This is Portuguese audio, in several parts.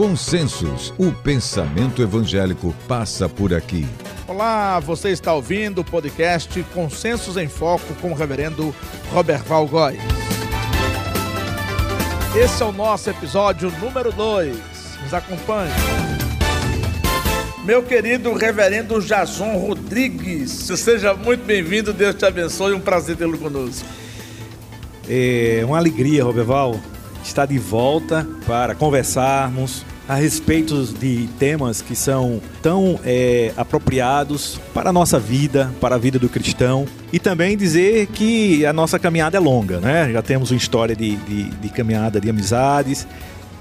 Consensos, o pensamento evangélico passa por aqui. Olá, você está ouvindo o podcast Consensos em Foco com o reverendo Robert Valgói. Esse é o nosso episódio número 2. Nos acompanhe. Meu querido reverendo Jason Rodrigues, seja muito bem-vindo, Deus te abençoe, um prazer tê-lo conosco. É uma alegria, Roberval, estar de volta para conversarmos a respeito de temas que são tão é, apropriados para a nossa vida, para a vida do cristão. E também dizer que a nossa caminhada é longa, né? Já temos uma história de, de, de caminhada de amizades.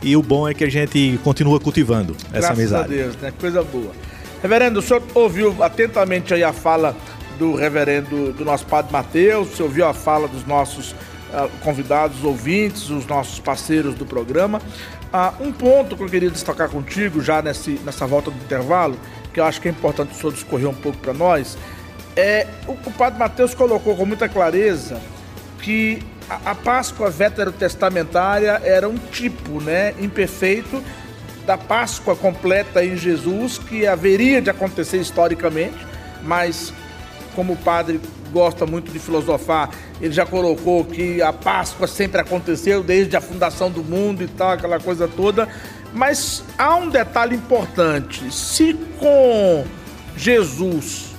E o bom é que a gente continua cultivando essa Graças amizade. Graças a Deus, né? Coisa boa. Reverendo, o senhor ouviu atentamente aí a fala do reverendo, do nosso padre Mateus, você ouviu a fala dos nossos convidados, ouvintes, os nossos parceiros do programa. Ah, um ponto que eu queria destacar contigo, já nesse, nessa volta do intervalo, que eu acho que é importante o senhor discorrer um pouco para nós, é o, o padre Mateus colocou com muita clareza que a, a Páscoa veterotestamentária era um tipo né, imperfeito da Páscoa completa em Jesus, que haveria de acontecer historicamente, mas como o padre gosta muito de filosofar, ele já colocou que a Páscoa sempre aconteceu desde a fundação do mundo e tal, aquela coisa toda. Mas há um detalhe importante: se com Jesus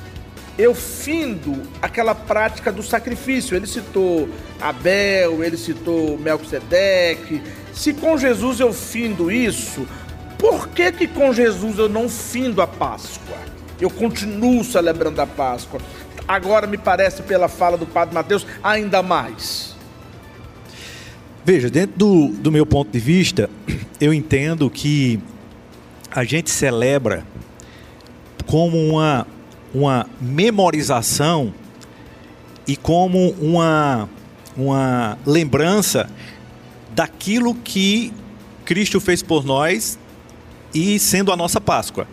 eu findo aquela prática do sacrifício, ele citou Abel, ele citou Melquisedeque, se com Jesus eu findo isso, por que que com Jesus eu não findo a Páscoa? Eu continuo celebrando a Páscoa agora me parece, pela fala do Padre Mateus, ainda mais. Veja, dentro do, do meu ponto de vista, eu entendo que a gente celebra como uma, uma memorização e como uma, uma lembrança daquilo que Cristo fez por nós e sendo a nossa Páscoa.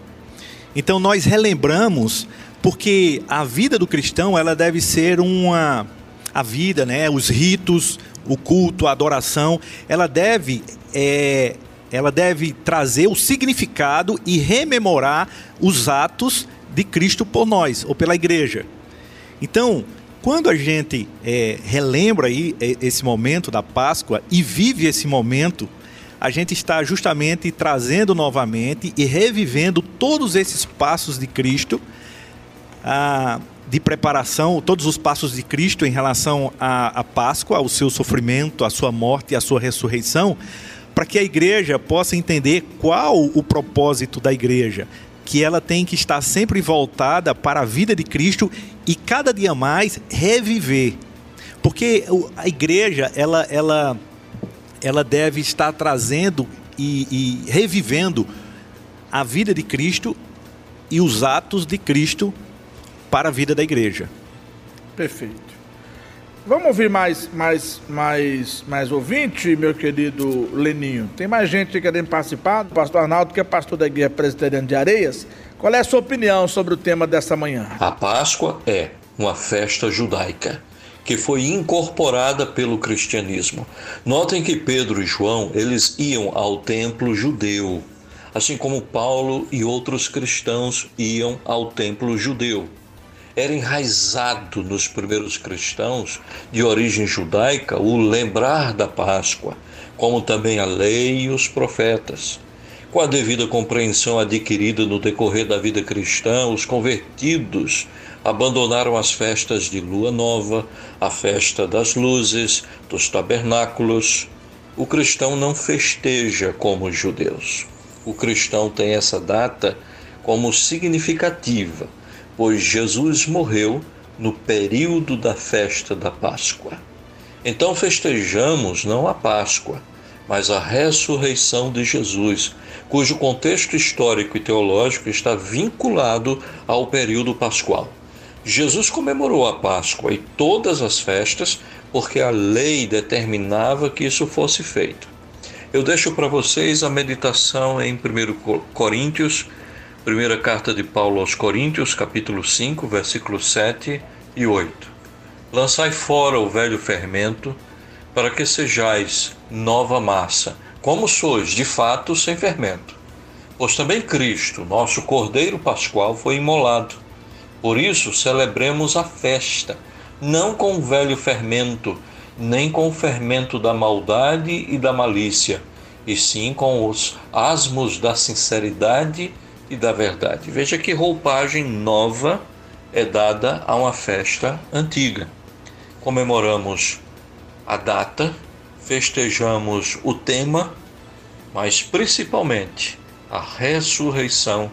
Então nós relembramos porque a vida do cristão ela deve ser uma a vida, né, os ritos, o culto, a adoração, ela deve é, ela deve trazer o significado e rememorar os atos de Cristo por nós ou pela igreja. Então, quando a gente é, relembra aí é, esse momento da Páscoa e vive esse momento, a gente está justamente trazendo novamente e revivendo todos esses passos de Cristo de preparação, todos os passos de Cristo em relação à, à Páscoa, ao seu sofrimento, à sua morte e à sua ressurreição, para que a igreja possa entender qual o propósito da igreja, que ela tem que estar sempre voltada para a vida de Cristo e cada dia mais reviver. Porque a igreja, ela, ela, ela deve estar trazendo e, e revivendo a vida de Cristo e os atos de Cristo para a vida da igreja. Perfeito. Vamos ouvir mais, mais, mais, mais ouvinte, meu querido Leninho. Tem mais gente querendo participar. O pastor Arnaldo, que é pastor da Igreja Presbiteriana de Areias. Qual é a sua opinião sobre o tema dessa manhã? A Páscoa é uma festa judaica que foi incorporada pelo cristianismo. Notem que Pedro e João, eles iam ao templo judeu, assim como Paulo e outros cristãos iam ao templo judeu era enraizado nos primeiros cristãos de origem judaica o lembrar da Páscoa, como também a lei e os profetas. Com a devida compreensão adquirida no decorrer da vida cristã, os convertidos abandonaram as festas de lua nova, a festa das luzes, dos tabernáculos. O cristão não festeja como os judeus. O cristão tem essa data como significativa pois Jesus morreu no período da festa da Páscoa. Então festejamos não a Páscoa, mas a ressurreição de Jesus, cujo contexto histórico e teológico está vinculado ao período pascual. Jesus comemorou a Páscoa e todas as festas porque a lei determinava que isso fosse feito. Eu deixo para vocês a meditação em 1 Coríntios Primeira carta de Paulo aos Coríntios, capítulo 5, versículos 7 e 8. Lançai fora o velho fermento, para que sejais nova massa, como sois, de fato, sem fermento. pois também Cristo, nosso Cordeiro Pascual, foi imolado. Por isso, celebremos a festa, não com o velho fermento, nem com o fermento da maldade e da malícia, e sim com os asmos da sinceridade e da verdade. Veja que roupagem nova é dada a uma festa antiga. Comemoramos a data, festejamos o tema, mas principalmente a ressurreição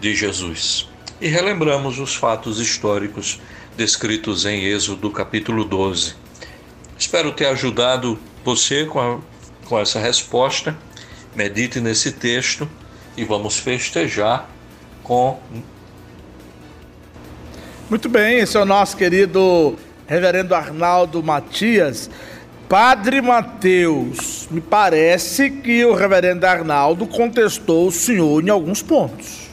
de Jesus. E relembramos os fatos históricos descritos em Êxodo capítulo 12. Espero ter ajudado você com, a, com essa resposta. Medite nesse texto e vamos festejar com. Muito bem, esse é o nosso querido Reverendo Arnaldo Matias. Padre Mateus, me parece que o reverendo Arnaldo contestou o senhor em alguns pontos.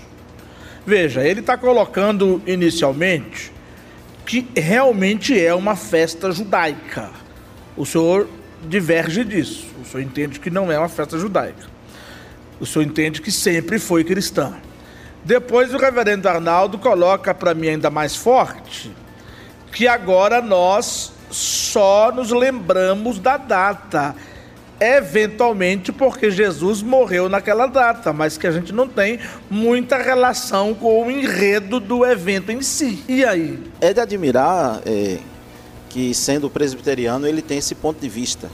Veja, ele está colocando inicialmente que realmente é uma festa judaica. O senhor diverge disso. O senhor entende que não é uma festa judaica. O senhor entende que sempre foi cristã. Depois o reverendo Arnaldo coloca para mim ainda mais forte que agora nós só nos lembramos da data, eventualmente porque Jesus morreu naquela data, mas que a gente não tem muita relação com o enredo do evento em si. E aí? É de admirar é, que, sendo presbiteriano, ele tem esse ponto de vista.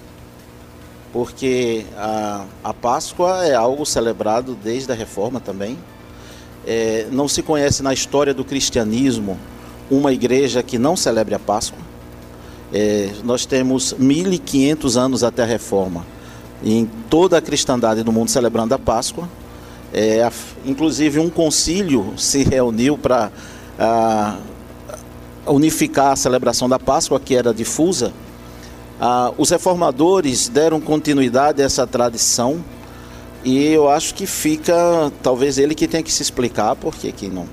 Porque a, a Páscoa é algo celebrado desde a Reforma também. É, não se conhece na história do cristianismo uma igreja que não celebre a Páscoa. É, nós temos 1.500 anos até a reforma, em toda a cristandade do mundo celebrando a Páscoa. É, inclusive, um concílio se reuniu para unificar a celebração da Páscoa, que era difusa. Ah, os reformadores deram continuidade a essa tradição e eu acho que fica, talvez ele que tenha que se explicar porque que não,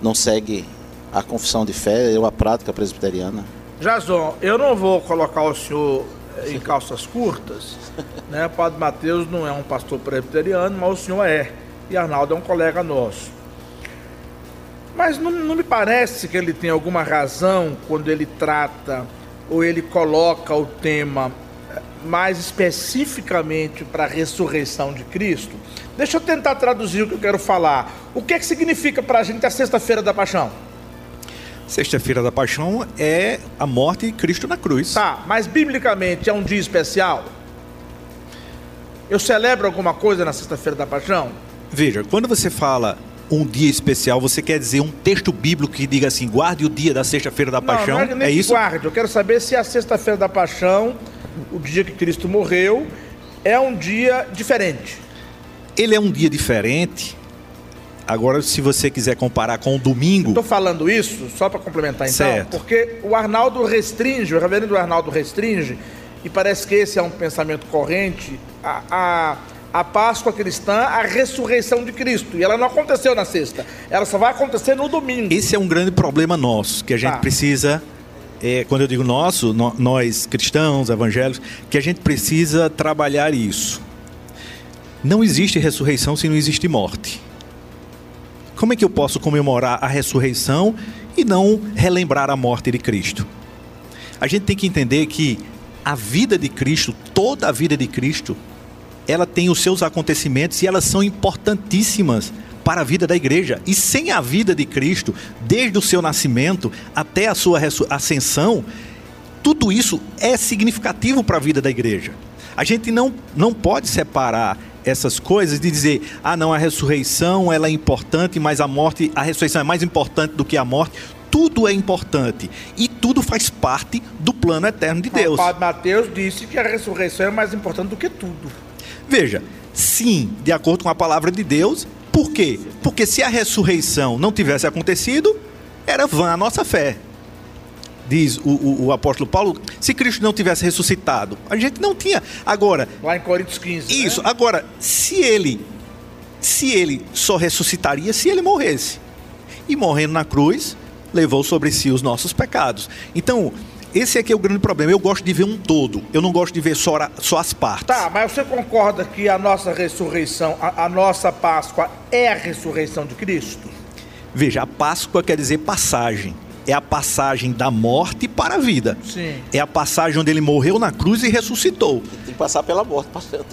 não segue a confissão de fé ou a prática presbiteriana. Jason, eu não vou colocar o senhor em calças curtas, né? Padre Mateus não é um pastor presbiteriano, mas o senhor é. E Arnaldo é um colega nosso. Mas não, não me parece que ele tem alguma razão quando ele trata ou ele coloca o tema mais especificamente para a ressurreição de Cristo. Deixa eu tentar traduzir o que eu quero falar. O que, é que significa para a gente a Sexta-feira da Paixão? Sexta-feira da Paixão é a morte de Cristo na cruz. Tá, mas biblicamente é um dia especial? Eu celebro alguma coisa na Sexta-feira da Paixão? Veja, quando você fala um dia especial, você quer dizer um texto bíblico que diga assim, guarde o dia da Sexta-feira da Paixão? Não, não é, é isso? Guarde, eu quero saber se a Sexta-feira da Paixão, o dia que Cristo morreu, é um dia diferente. Ele é um dia diferente Agora, se você quiser comparar com o domingo. Estou falando isso só para complementar então, certo. porque o Arnaldo restringe, o reverendo Arnaldo restringe, e parece que esse é um pensamento corrente, a, a, a Páscoa cristã, a ressurreição de Cristo. E ela não aconteceu na sexta, ela só vai acontecer no domingo. Esse é um grande problema nosso, que a gente tá. precisa. É, quando eu digo nosso, no, nós cristãos, evangélicos, que a gente precisa trabalhar isso. Não existe ressurreição se não existe morte. Como é que eu posso comemorar a ressurreição e não relembrar a morte de Cristo? A gente tem que entender que a vida de Cristo, toda a vida de Cristo, ela tem os seus acontecimentos e elas são importantíssimas para a vida da igreja. E sem a vida de Cristo, desde o seu nascimento até a sua ascensão, tudo isso é significativo para a vida da igreja. A gente não, não pode separar essas coisas de dizer, ah, não, a ressurreição ela é importante, mas a morte, a ressurreição é mais importante do que a morte. Tudo é importante e tudo faz parte do plano eterno de Deus. O Padre Mateus disse que a ressurreição é mais importante do que tudo. Veja, sim, de acordo com a palavra de Deus. Por quê? Porque se a ressurreição não tivesse acontecido, era vã a nossa fé diz o, o, o, apóstolo Paulo, se Cristo não tivesse ressuscitado, a gente não tinha. Agora. Lá em Coríntios 15. Né? Isso. Né? Agora, se ele. Se ele só ressuscitaria se ele morresse. E morrendo na cruz, levou sobre si os nossos pecados. Então, esse aqui é o grande problema. Eu gosto de ver um todo. Eu não gosto de ver só, só as partes. Tá, mas você concorda que a nossa ressurreição, a, a nossa Páscoa é a ressurreição de Cristo? Veja, a Páscoa quer dizer passagem é a passagem da morte para a vida. Sim. É a passagem onde ele morreu na cruz e ressuscitou. Tem que passar pela morte.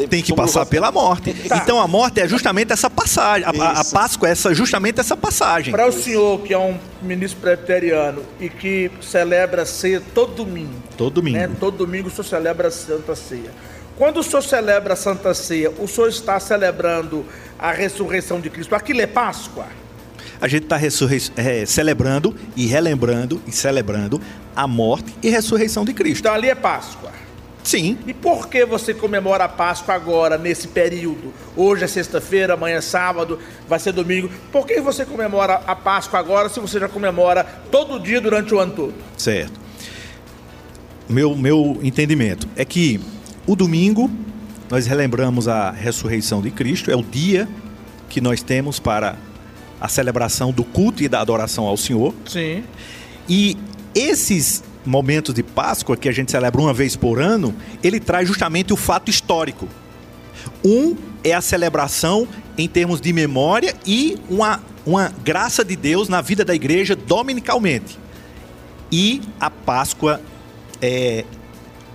Tem que passar pela morte. Tá. Então a morte é justamente essa passagem. A, a, Páscoa é essa, justamente essa passagem. Para o senhor, que é um ministro presbiteriano e que celebra a ceia todo domingo. Todo domingo. Né? Todo domingo o senhor celebra a Santa Ceia. Quando o senhor celebra a Santa Ceia, o senhor está celebrando a ressurreição de Cristo. Aquilo é Páscoa? A gente está é, celebrando e relembrando e celebrando a morte e ressurreição de Cristo. Então ali é Páscoa. Sim. E por que você comemora a Páscoa agora, nesse período? Hoje é sexta-feira, amanhã é sábado, vai ser domingo. Por que você comemora a Páscoa agora se você já comemora todo dia durante o ano todo? Certo. Meu, meu entendimento é que o domingo nós relembramos a ressurreição de Cristo, é o dia que nós temos para a celebração do culto e da adoração ao Senhor. Sim. E esses momentos de Páscoa que a gente celebra uma vez por ano, ele traz justamente o fato histórico. Um é a celebração em termos de memória e uma, uma graça de Deus na vida da igreja dominicalmente. E a Páscoa é,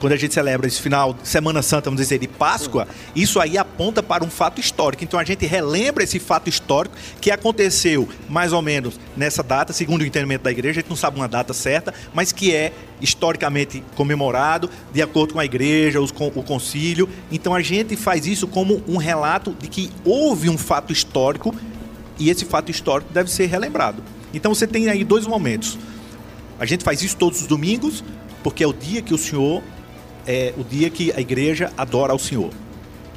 quando a gente celebra esse final de Semana Santa, vamos dizer, de Páscoa, isso aí aponta para um fato histórico. Então a gente relembra esse fato histórico que aconteceu mais ou menos nessa data, segundo o entendimento da igreja, a gente não sabe uma data certa, mas que é historicamente comemorado, de acordo com a igreja, com, o concílio. Então a gente faz isso como um relato de que houve um fato histórico e esse fato histórico deve ser relembrado. Então você tem aí dois momentos. A gente faz isso todos os domingos, porque é o dia que o Senhor é o dia que a igreja adora ao Senhor,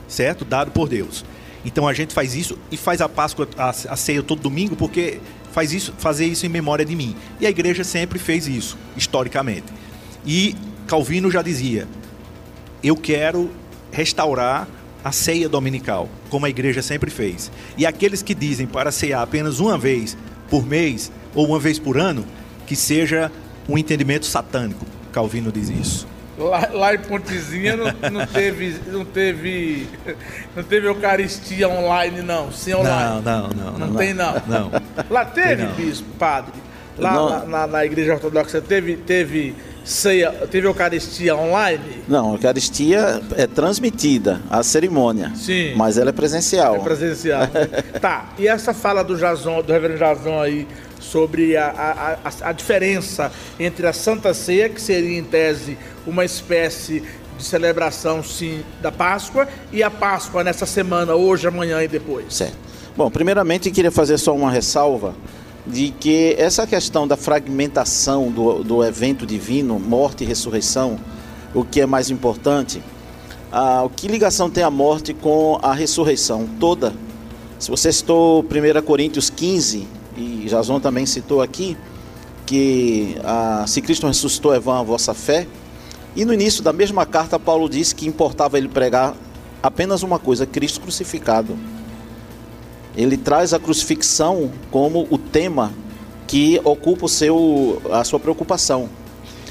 certo? Dado por Deus. Então a gente faz isso e faz a Páscoa, a, a ceia todo domingo, porque faz isso, fazer isso em memória de mim. E a igreja sempre fez isso, historicamente. E Calvino já dizia: eu quero restaurar a ceia dominical, como a igreja sempre fez. E aqueles que dizem para cear apenas uma vez por mês ou uma vez por ano, que seja um entendimento satânico. Calvino diz isso. Lá, lá em Pontezinha não, não, teve, não teve. Não teve Eucaristia online, não. Sim online. Não, não, não. Não, não tem, não. Não. Lá teve, bispo, padre. Lá na, na, igreja ortodoxa teve, teve ceia, teve Eucaristia online? Não, a Eucaristia é transmitida, a cerimônia. Sim. Mas ela é presencial. É presencial. tá. E essa fala do Jason, do reverendo Jason aí, sobre a, a, a, diferença entre a Santa Ceia, que seria em tese uma espécie de celebração, sim, da Páscoa, e a Páscoa nessa semana, hoje, amanhã e depois. Certo. Bom, primeiramente queria fazer só uma ressalva de que essa questão da fragmentação do, do evento divino, morte e ressurreição, o que é mais importante, ah, que ligação tem a morte com a ressurreição toda? Se você citou 1 Coríntios 15, e Jason também citou aqui, que ah, se Cristo ressuscitou é vã a vossa fé. E no início da mesma carta, Paulo disse que importava ele pregar apenas uma coisa: Cristo crucificado. Ele traz a crucifixão como o tema que ocupa o seu, a sua preocupação.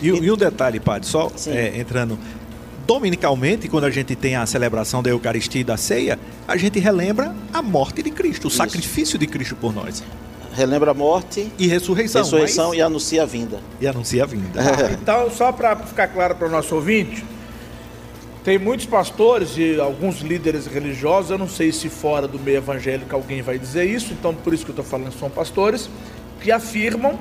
E, e um detalhe, Padre, só é, entrando. Dominicalmente, quando a gente tem a celebração da Eucaristia e da ceia, a gente relembra a morte de Cristo, o Isso. sacrifício de Cristo por nós relembra a morte e ressurreição, ressurreição mas... e anuncia a vinda. E anuncia a vinda. Ah, então, só para ficar claro para o nosso ouvinte, tem muitos pastores e alguns líderes religiosos, eu não sei se fora do meio evangélico alguém vai dizer isso, então por isso que eu estou falando são pastores, que afirmam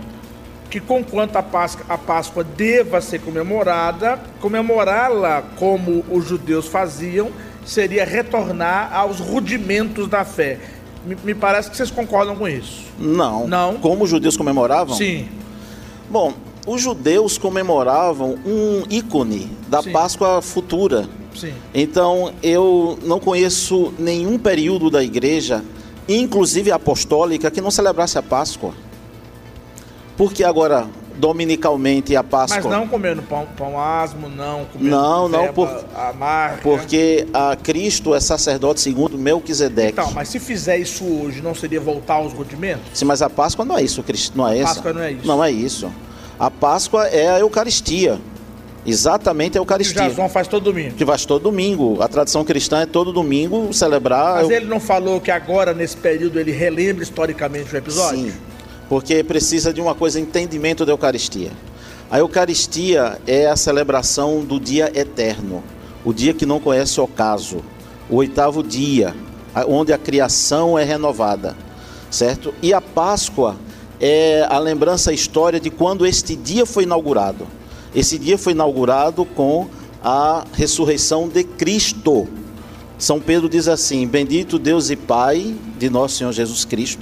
que conquanto a Páscoa, a Páscoa deva ser comemorada, comemorá-la como os judeus faziam, seria retornar aos rudimentos da fé. Me, me, parece que vocês concordam com isso. Não. Não. Como os judeus comemoravam? Sim. Bom, os judeus comemoravam um ícone da Sim. Páscoa futura. Sim. Então, eu não conheço nenhum período da igreja, inclusive apostólica, que não celebrasse a Páscoa. Porque agora dominicalmente a Páscoa. Mas não comendo pão, pão asmo, não comendo Não, não, por, porque a Cristo é sacerdote segundo Melquisedeque. Então, mas se fizer isso hoje, não seria voltar aos rudimentos? Sim, mas a Páscoa não é isso, Cristo, não é a Páscoa não é isso. Não é isso. A Páscoa é a Eucaristia. Exatamente a Eucaristia. Que o Jason faz todo domingo. Que faz todo domingo. A tradição cristã é todo domingo celebrar. Mas ele não falou que agora, nesse período, ele relembra historicamente o episódio? Sim, porque precisa de uma coisa, entendimento da Eucaristia. A Eucaristia é a celebração do dia eterno, o dia que não conhece ocaso, o oitavo dia, onde a criação é renovada, certo? E a Páscoa é a lembrança, a história de quando este dia foi inaugurado. Esse dia foi inaugurado com a ressurreição de Cristo. São Pedro diz assim: Bendito Deus e Pai de nosso Senhor Jesus Cristo,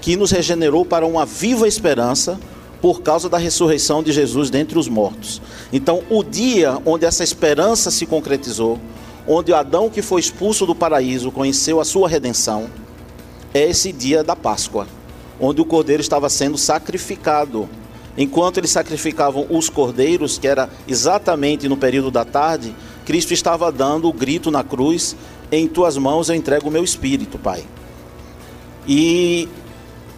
que nos regenerou para uma viva esperança por causa da ressurreição de Jesus dentre os mortos. Então, o dia onde essa esperança se concretizou, onde Adão que foi expulso do paraíso conheceu a sua redenção, é esse dia da Páscoa, onde o cordeiro estava sendo sacrificado Enquanto eles sacrificavam os cordeiros, que era exatamente no período da tarde, Cristo estava dando o grito na cruz: Em tuas mãos eu entrego o meu espírito, Pai. E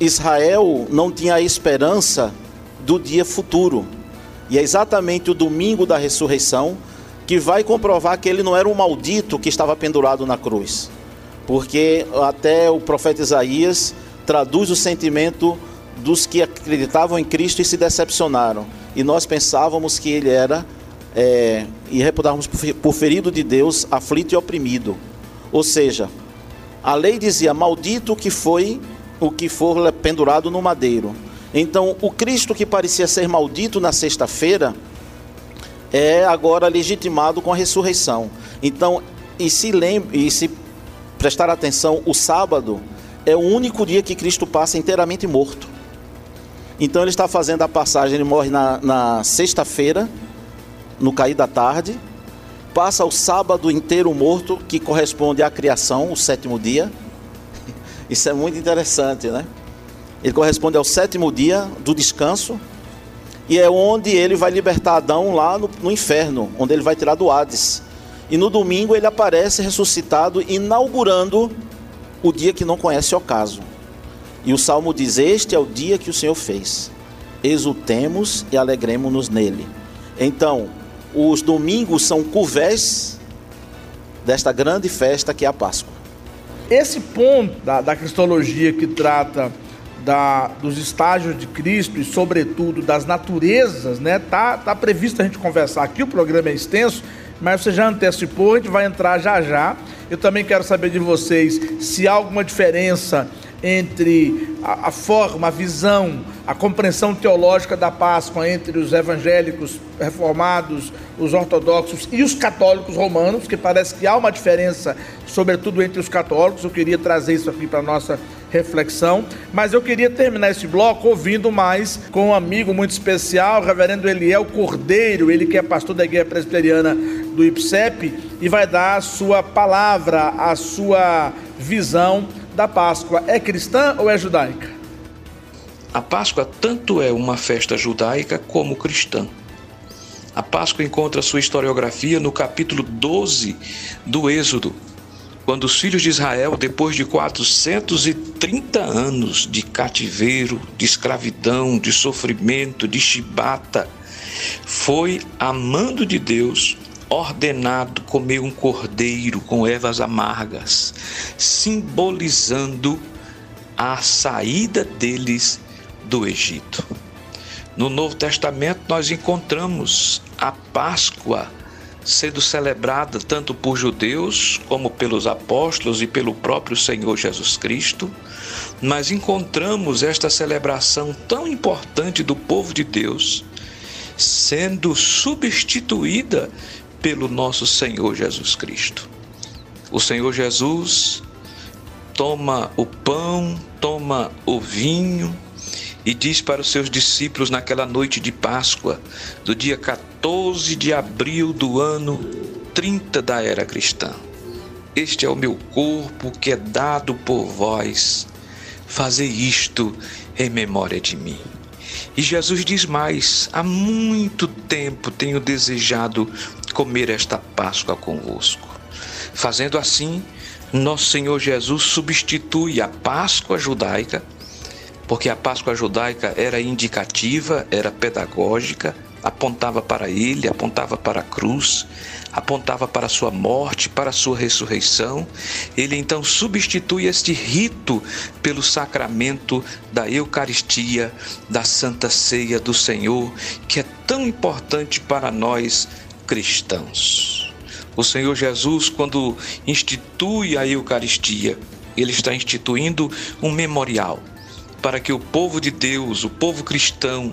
Israel não tinha a esperança do dia futuro. E é exatamente o domingo da ressurreição que vai comprovar que ele não era um maldito que estava pendurado na cruz. Porque até o profeta Isaías traduz o sentimento dos que acreditavam em Cristo e se decepcionaram. E nós pensávamos que ele era, é, e reputávamos por ferido de Deus, aflito e oprimido. Ou seja, a lei dizia: Maldito que foi o que for pendurado no madeiro. Então, o Cristo que parecia ser maldito na sexta-feira é agora legitimado com a ressurreição. Então, e se lembre, e se prestar atenção, o sábado é o único dia que Cristo passa inteiramente morto. Então ele está fazendo a passagem, ele morre na, na sexta-feira, no cair da tarde, passa o sábado inteiro morto, que corresponde à criação, o sétimo dia. Isso é muito interessante, né? Ele corresponde ao sétimo dia do descanso, e é onde ele vai libertar Adão lá no, no inferno, onde ele vai tirar do Hades. E no domingo ele aparece ressuscitado, inaugurando o dia que não conhece o ocaso. E o salmo diz: Este é o dia que o Senhor fez. Exultemos e alegremos-nos nele. Então, os domingos são curvés desta grande festa que é a Páscoa. Esse ponto da, da cristologia que trata da, dos estágios de Cristo e, sobretudo, das naturezas, né? Tá, tá previsto a gente conversar aqui. O programa é extenso, mas você já antecipou, a gente vai entrar já já. Eu também quero saber de vocês se há alguma diferença entre a, a, forma, a visão, a compreensão teológica da Páscoa entre os evangélicos reformados, os ortodoxos e os católicos romanos, que parece que há uma diferença, sobretudo entre os católicos. Eu queria trazer isso aqui para a nossa reflexão, mas eu queria terminar esse bloco ouvindo mais com um amigo muito especial, o reverendo Eliel Cordeiro, ele que é pastor da igreja presbiteriana do IPSEP e vai dar a sua palavra, a sua visão da Páscoa é cristã ou é judaica? A Páscoa tanto é uma festa judaica como cristã. A Páscoa encontra sua historiografia no capítulo 12 do Êxodo, quando os filhos de Israel, depois de 430 anos de cativeiro, de escravidão, de sofrimento, de chibata, foi amando de Deus ordenado comer um cordeiro com ervas amargas, simbolizando a saída deles do Egito. No Novo Testamento, nós encontramos a Páscoa sendo celebrada tanto por judeus como pelos apóstolos e pelo próprio Senhor Jesus Cristo, mas encontramos esta celebração tão importante do povo de Deus sendo substituída pelo nosso Senhor Jesus Cristo. O Senhor Jesus toma o pão, toma o vinho e diz para os seus discípulos naquela noite de Páscoa, do dia 14 de abril do ano 30 da era cristã: Este é o meu corpo que é dado por vós. Fazei isto em memória de mim. E Jesus diz mais: há muito tempo tenho desejado comer esta Páscoa convosco. Fazendo assim, nosso Senhor Jesus substitui a Páscoa judaica, porque a Páscoa judaica era indicativa, era pedagógica, apontava para ele, apontava para a cruz, apontava para a sua morte, para a sua ressurreição. Ele então substitui este rito pelo sacramento da Eucaristia, da Santa Ceia do Senhor, que é tão importante para nós cristãos. O Senhor Jesus, quando institui a Eucaristia, ele está instituindo um memorial para que o povo de Deus, o povo cristão,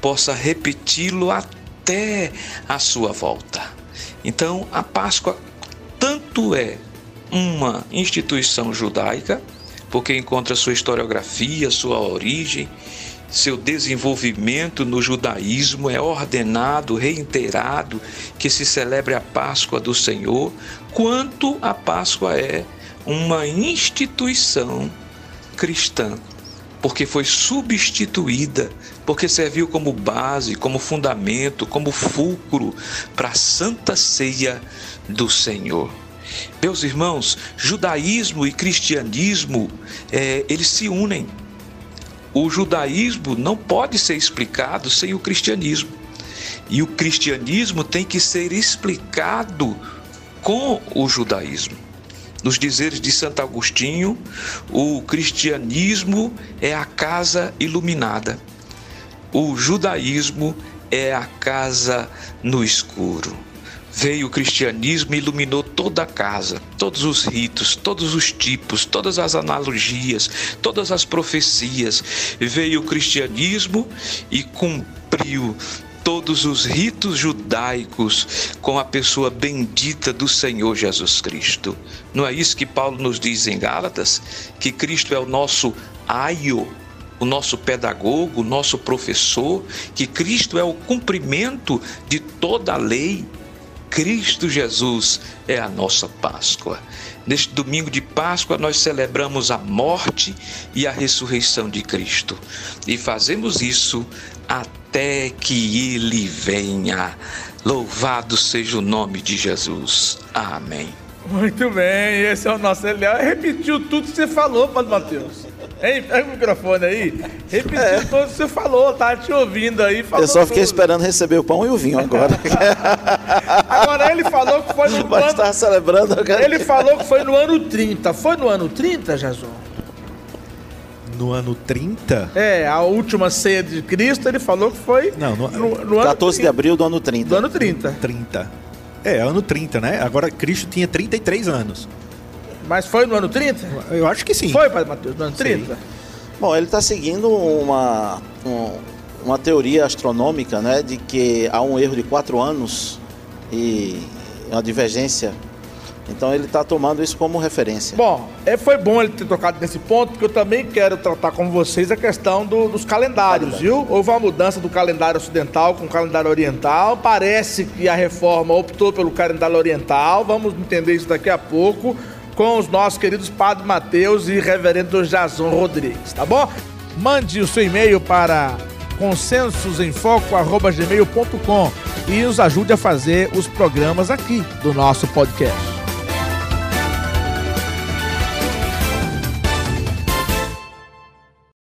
possa repeti-lo até a sua volta. Então, a Páscoa tanto é uma instituição judaica, porque encontra sua historiografia, sua origem, seu desenvolvimento no judaísmo é ordenado, reiterado que se celebre a Páscoa do Senhor, quanto a Páscoa é uma instituição cristã, porque foi substituída, porque serviu como base, como fundamento, como fulcro para a santa ceia do Senhor. Meus irmãos, judaísmo e cristianismo, é, eles se unem. O judaísmo não pode ser explicado sem o cristianismo. E o cristianismo tem que ser explicado com o judaísmo. Nos dizeres de Santo Agostinho, o cristianismo é a casa iluminada, o judaísmo é a casa no escuro. Veio o cristianismo e iluminou toda a casa, todos os ritos, todos os tipos, todas as analogias, todas as profecias. Veio o cristianismo e cumpriu todos os ritos judaicos com a pessoa bendita do Senhor Jesus Cristo. Não é isso que Paulo nos diz em Gálatas? Que Cristo é o nosso aio, o nosso pedagogo, o nosso professor, que Cristo é o cumprimento de toda a lei. Cristo Jesus é a nossa Páscoa. Neste domingo de Páscoa, nós celebramos a morte e a ressurreição de Cristo. E fazemos isso até que ele venha. Louvado seja o nome de Jesus. Amém. Muito bem, esse é o nosso Eliel. Repetiu tudo que você falou, Padre Matheus. Ei, pega o microfone aí. Repetiu é. tudo que você falou, tá te ouvindo aí. Eu só fiquei tudo. esperando receber o pão e o vinho agora. agora ele falou que foi no Mas ano. celebrando. Ele falou que foi no ano 30. Foi no ano 30, Jesus? no ano 30? É, a última ceia de Cristo, ele falou que foi. Não, no, no, no 14 de abril do ano 30. Do ano 30. 30. É, ano 30, né? Agora Cristo tinha 33 anos. Mas foi no ano 30? Eu acho que sim. Foi, Padre Mateus, no ano 30? Sim. Bom, ele está seguindo uma, um, uma teoria astronômica, né? De que há um erro de 4 anos e uma divergência então ele está tomando isso como referência. Bom, é, foi bom ele ter tocado nesse ponto, porque eu também quero tratar com vocês a questão do, dos calendários, viu? Houve uma mudança do calendário ocidental com o calendário oriental. Parece que a reforma optou pelo calendário oriental. Vamos entender isso daqui a pouco com os nossos queridos Padre Mateus e Reverendo Jason Rodrigues, tá bom? Mande o seu e-mail para consensosemfoco.gmail.com e nos ajude a fazer os programas aqui do nosso podcast.